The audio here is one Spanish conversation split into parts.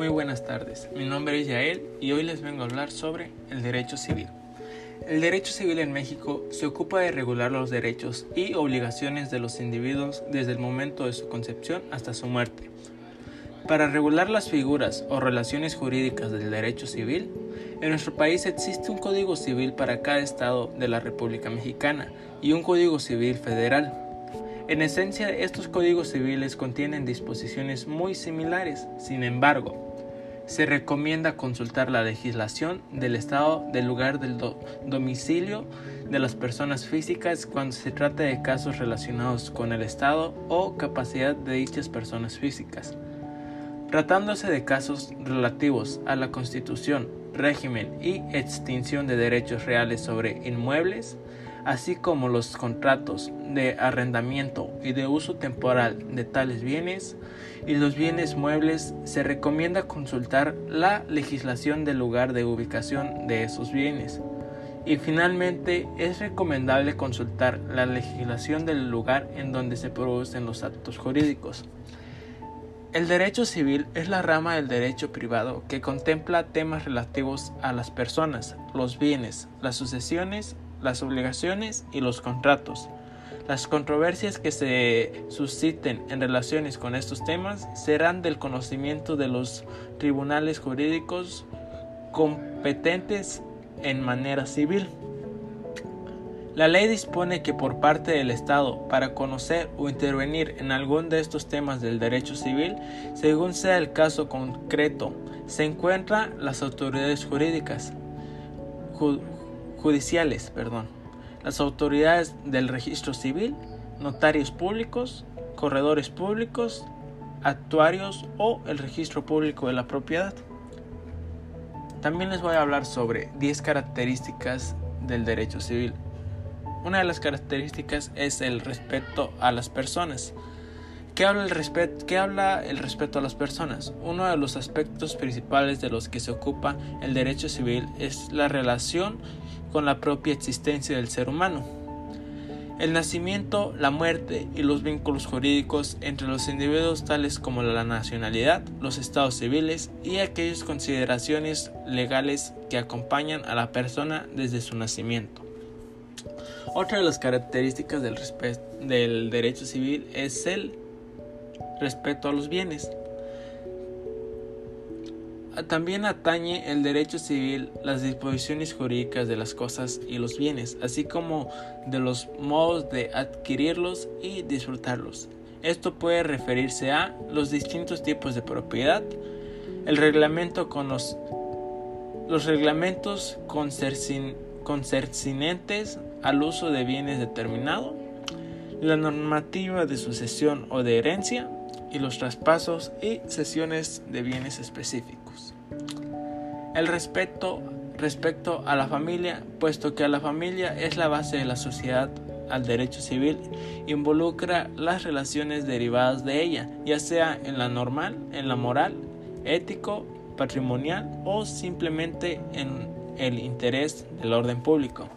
Muy buenas tardes, mi nombre es Yael y hoy les vengo a hablar sobre el derecho civil. El derecho civil en México se ocupa de regular los derechos y obligaciones de los individuos desde el momento de su concepción hasta su muerte. Para regular las figuras o relaciones jurídicas del derecho civil, en nuestro país existe un Código Civil para cada estado de la República Mexicana y un Código Civil federal. En esencia, estos códigos civiles contienen disposiciones muy similares, sin embargo, se recomienda consultar la legislación del estado del lugar del domicilio de las personas físicas cuando se trata de casos relacionados con el estado o capacidad de dichas personas físicas. Tratándose de casos relativos a la constitución, régimen y extinción de derechos reales sobre inmuebles, así como los contratos de arrendamiento y de uso temporal de tales bienes y los bienes muebles, se recomienda consultar la legislación del lugar de ubicación de esos bienes. Y finalmente es recomendable consultar la legislación del lugar en donde se producen los actos jurídicos. El derecho civil es la rama del derecho privado que contempla temas relativos a las personas, los bienes, las sucesiones las obligaciones y los contratos. Las controversias que se susciten en relaciones con estos temas serán del conocimiento de los tribunales jurídicos competentes en manera civil. La ley dispone que por parte del Estado, para conocer o intervenir en algún de estos temas del derecho civil, según sea el caso concreto, se encuentran las autoridades jurídicas, judiciales, perdón, las autoridades del registro civil, notarios públicos, corredores públicos, actuarios o el registro público de la propiedad. También les voy a hablar sobre 10 características del derecho civil. Una de las características es el respeto a las personas. ¿Qué habla, el respeto, ¿Qué habla el respeto a las personas? Uno de los aspectos principales de los que se ocupa el derecho civil es la relación con la propia existencia del ser humano. El nacimiento, la muerte y los vínculos jurídicos entre los individuos tales como la nacionalidad, los estados civiles y aquellas consideraciones legales que acompañan a la persona desde su nacimiento. Otra de las características del, del derecho civil es el respeto a los bienes. También atañe el derecho civil las disposiciones jurídicas de las cosas y los bienes, así como de los modos de adquirirlos y disfrutarlos. Esto puede referirse a los distintos tipos de propiedad, el reglamento con los, los reglamentos concernientes al uso de bienes determinados, la normativa de sucesión o de herencia, y los traspasos y cesiones de bienes específicos. El respeto respecto a la familia, puesto que la familia es la base de la sociedad al derecho civil, involucra las relaciones derivadas de ella, ya sea en la normal, en la moral, ético, patrimonial o simplemente en el interés del orden público.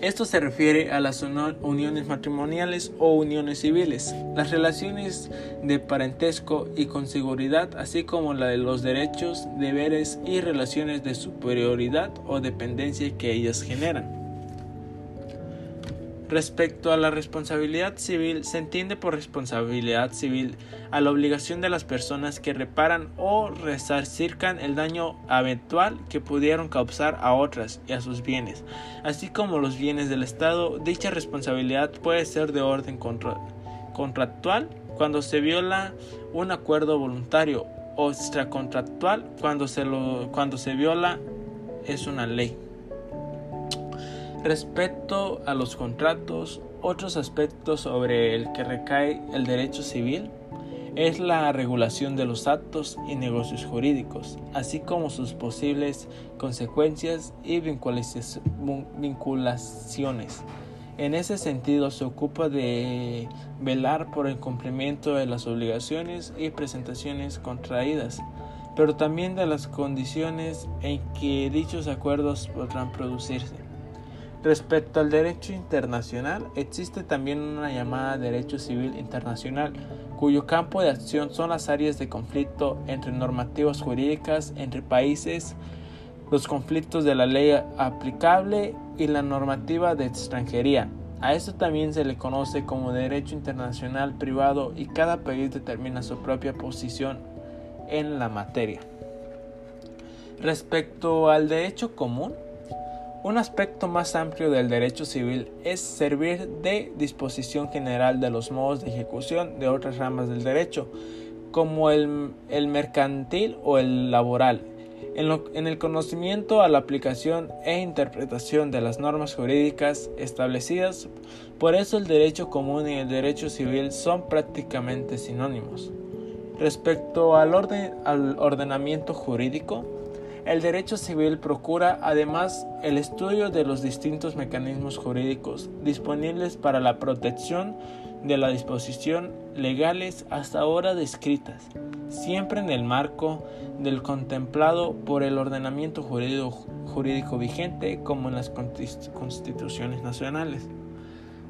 Esto se refiere a las uniones matrimoniales o uniones civiles, las relaciones de parentesco y con seguridad, así como la de los derechos, deberes y relaciones de superioridad o dependencia que ellas generan. Respecto a la responsabilidad civil, se entiende por responsabilidad civil a la obligación de las personas que reparan o resarcircan el daño eventual que pudieron causar a otras y a sus bienes, así como los bienes del Estado. Dicha responsabilidad puede ser de orden contractual cuando se viola un acuerdo voluntario o extracontractual cuando se, lo, cuando se viola es una ley. Respecto a los contratos, otros aspectos sobre el que recae el derecho civil es la regulación de los actos y negocios jurídicos, así como sus posibles consecuencias y vinculaciones. En ese sentido, se ocupa de velar por el cumplimiento de las obligaciones y presentaciones contraídas, pero también de las condiciones en que dichos acuerdos podrán producirse. Respecto al derecho internacional, existe también una llamada derecho civil internacional, cuyo campo de acción son las áreas de conflicto entre normativas jurídicas entre países, los conflictos de la ley aplicable y la normativa de extranjería. A esto también se le conoce como derecho internacional privado y cada país determina su propia posición en la materia. Respecto al derecho común, un aspecto más amplio del derecho civil es servir de disposición general de los modos de ejecución de otras ramas del derecho, como el, mercantil o el laboral, en, el conocimiento a la aplicación e interpretación de las normas jurídicas establecidas. Por eso el derecho común y el derecho civil son prácticamente sinónimos. Respecto al, orden, al ordenamiento jurídico, el derecho civil procura además el estudio de los distintos mecanismos jurídicos disponibles para la protección de la disposición legales hasta ahora descritas, siempre en el marco del contemplado por el ordenamiento jurídico, jurídico vigente como en las constituciones nacionales.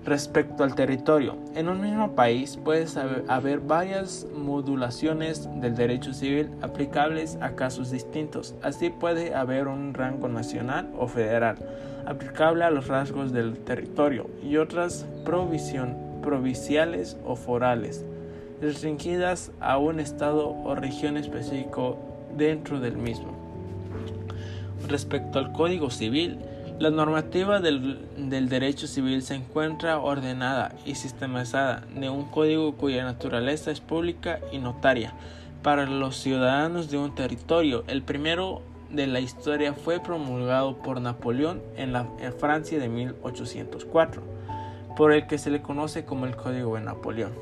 Respecto al territorio, en un mismo país puede haber varias modulaciones del derecho civil aplicables a casos distintos. Así puede haber un rango nacional o federal aplicable a los rasgos del territorio y otras provinciales o forales restringidas a un estado o región específico dentro del mismo. Respecto al Código Civil, la normativa del, derecho civil se encuentra ordenada y sistematizada de un código cuya naturaleza es pública y notaria para los ciudadanos de un territorio. El primero de la historia fue promulgado por Napoleón en, en Francia de 1804, por el que se le conoce como el Código de Napoleón.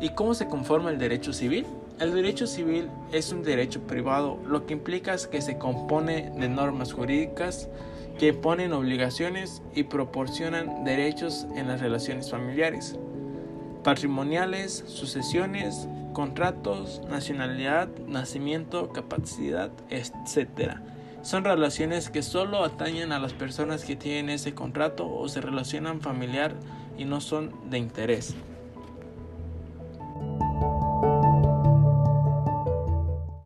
¿Y cómo se conforma el derecho civil? El derecho civil es un derecho privado, lo que implica que se compone de normas jurídicas que ponen obligaciones y proporcionan derechos en las relaciones familiares, patrimoniales, sucesiones, contratos, nacionalidad, nacimiento, capacidad, etc. Son relaciones que solo atañen a las personas que tienen ese contrato o se relacionan familiar y no son de interés.